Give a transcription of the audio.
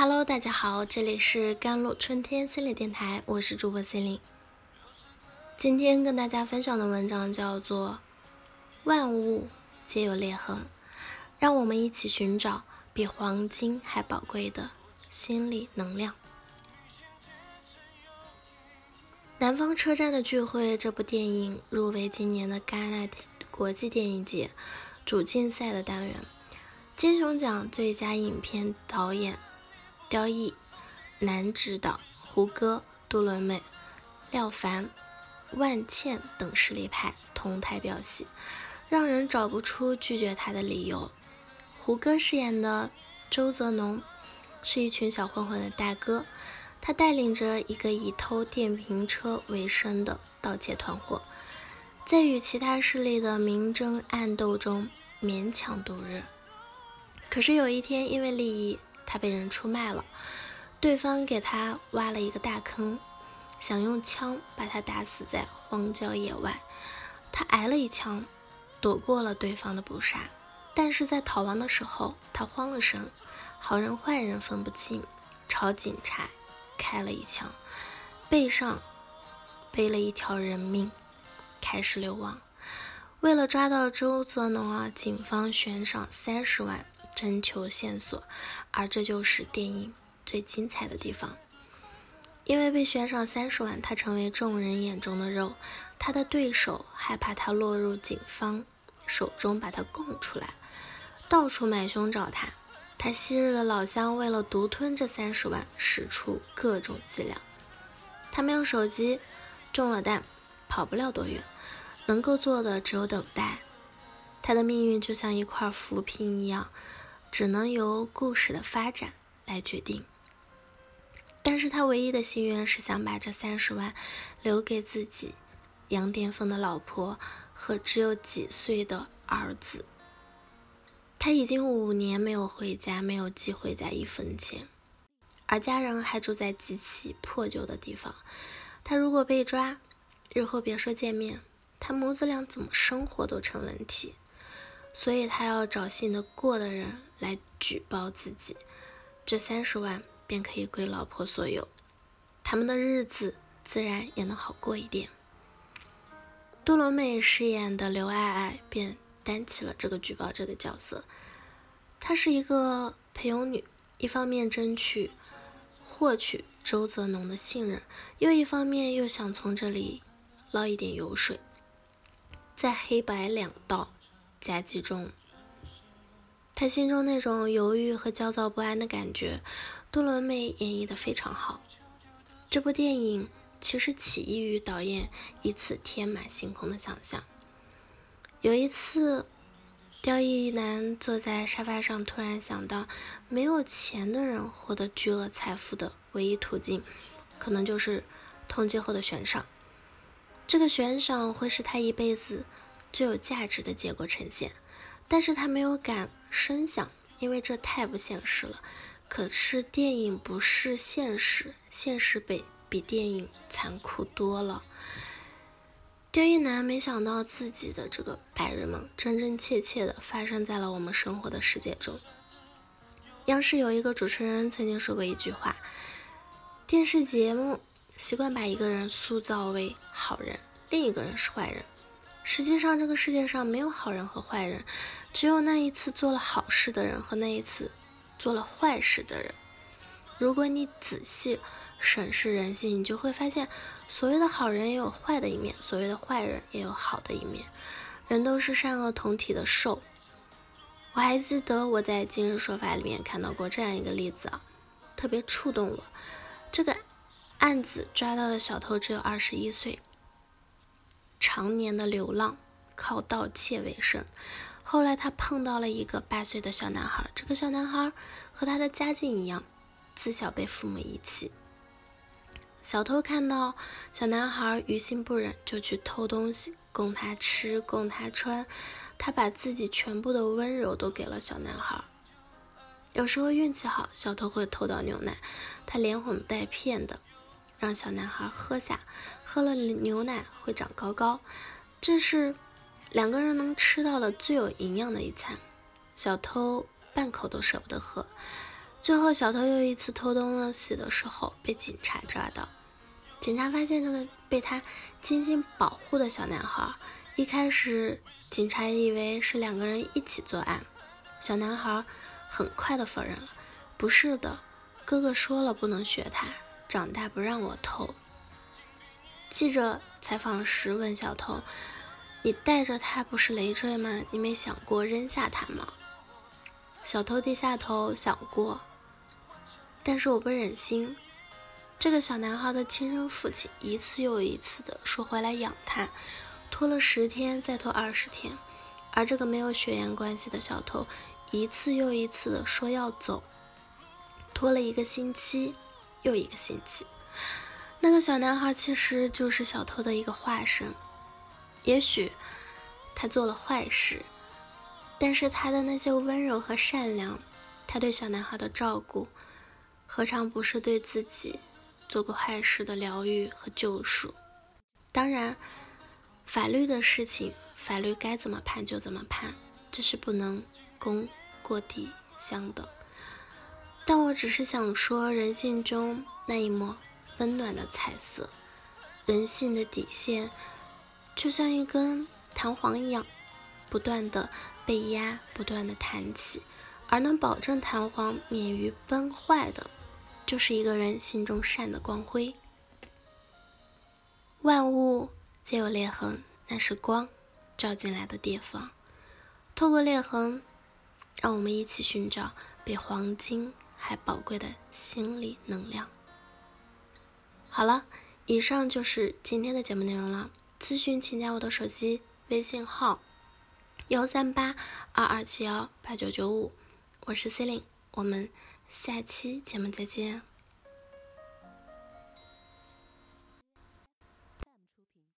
Hello，大家好，这里是甘露春天心理电台，我是主播心灵。今天跟大家分享的文章叫做《万物皆有裂痕》，让我们一起寻找比黄金还宝贵的心理能量。南方车站的聚会这部电影入围今年的戛纳国际电影节主竞赛的单元，金熊奖最佳影片导演。刁毅、男指导胡歌、杜伦美、廖凡、万茜等实力派同台飙戏，让人找不出拒绝他的理由。胡歌饰演的周泽农是一群小混混的大哥，他带领着一个以偷电瓶车为生的盗窃团伙，在与其他势力的明争暗斗中勉强度日。可是有一天，因为利益。他被人出卖了，对方给他挖了一个大坑，想用枪把他打死在荒郊野外。他挨了一枪，躲过了对方的捕杀，但是在逃亡的时候，他慌了神，好人坏人分不清，朝警察开了一枪，背上背了一条人命，开始流亡。为了抓到周泽农啊，警方悬赏三十万。征求线索，而这就是电影最精彩的地方。因为被悬赏三十万，他成为众人眼中的肉。他的对手害怕他落入警方手中，把他供出来，到处买凶找他。他昔日的老乡为了独吞这三十万，使出各种伎俩。他没有手机，中了弹，跑不了多远，能够做的只有等待。他的命运就像一块浮萍一样。只能由故事的发展来决定，但是他唯一的心愿是想把这三十万留给自己杨殿峰的老婆和只有几岁的儿子。他已经五年没有回家，没有寄回家一分钱，而家人还住在极其破旧的地方。他如果被抓，日后别说见面，他母子俩怎么生活都成问题。所以他要找信得过的人来举报自己，这三十万便可以归老婆所有，他们的日子自然也能好过一点。杜伦美饰演的刘爱爱便担起了这个举报者的角色，她是一个陪佣女，一方面争取获取周泽农的信任，又一方面又想从这里捞一点油水，在黑白两道。夹击中，他心中那种犹豫和焦躁不安的感觉，杜伦美演绎的非常好。这部电影其实起因于导演一次天马行空的想象。有一次，刁亦男坐在沙发上，突然想到，没有钱的人获得巨额财富的唯一途径，可能就是通缉后的悬赏。这个悬赏会是他一辈子。最有价值的结果呈现，但是他没有敢声响，因为这太不现实了。可是电影不是现实，现实比比电影残酷多了。刁亦男没想到自己的这个白日梦，真真切切的发生在了我们生活的世界中。央视有一个主持人曾经说过一句话：电视节目习惯把一个人塑造为好人，另一个人是坏人。实际上，这个世界上没有好人和坏人，只有那一次做了好事的人和那一次做了坏事的人。如果你仔细审视人性，你就会发现，所谓的好人也有坏的一面，所谓的坏人也有好的一面。人都是善恶同体的兽。我还记得我在今日说法里面看到过这样一个例子啊，特别触动我。这个案子抓到的小偷只有二十一岁。常年的流浪，靠盗窃为生。后来他碰到了一个八岁的小男孩，这个小男孩和他的家境一样，自小被父母遗弃。小偷看到小男孩于心不忍，就去偷东西供他吃，供他穿。他把自己全部的温柔都给了小男孩。有时候运气好，小偷会偷到牛奶，他连哄带骗的让小男孩喝下。喝了牛奶会长高高，这是两个人能吃到的最有营养的一餐。小偷半口都舍不得喝，最后，小偷又一次偷东西的时候被警察抓到。警察发现这个被他精心保护的小男孩，一开始警察以为是两个人一起作案。小男孩很快的否认了：“不是的，哥哥说了不能学他，长大不让我偷。”记者采访时问小偷：“你带着他不是累赘吗？你没想过扔下他吗？”小偷低下头想过。但是我不忍心，这个小男孩的亲生父亲一次又一次的说回来养他，拖了十天，再拖二十天，而这个没有血缘关系的小偷一次又一次的说要走，拖了一个星期又一个星期。那个小男孩其实就是小偷的一个化身，也许他做了坏事，但是他的那些温柔和善良，他对小男孩的照顾。何尝不是对自己做过坏事的疗愈和救赎？当然，法律的事情，法律该怎么判就怎么判，这是不能功过抵相等。但我只是想说，人性中那一抹温暖的彩色，人性的底线，就像一根弹簧一样，不断的被压，不断的弹起，而能保证弹簧免于崩坏的。就是一个人心中善的光辉。万物皆有裂痕，那是光照进来的地方。透过裂痕，让我们一起寻找比黄金还宝贵的心理能量。好了，以上就是今天的节目内容了。咨询请加我的手机微信号：幺三八二二七幺八九九五，我是 C e l i n e 我们。下期节目再见。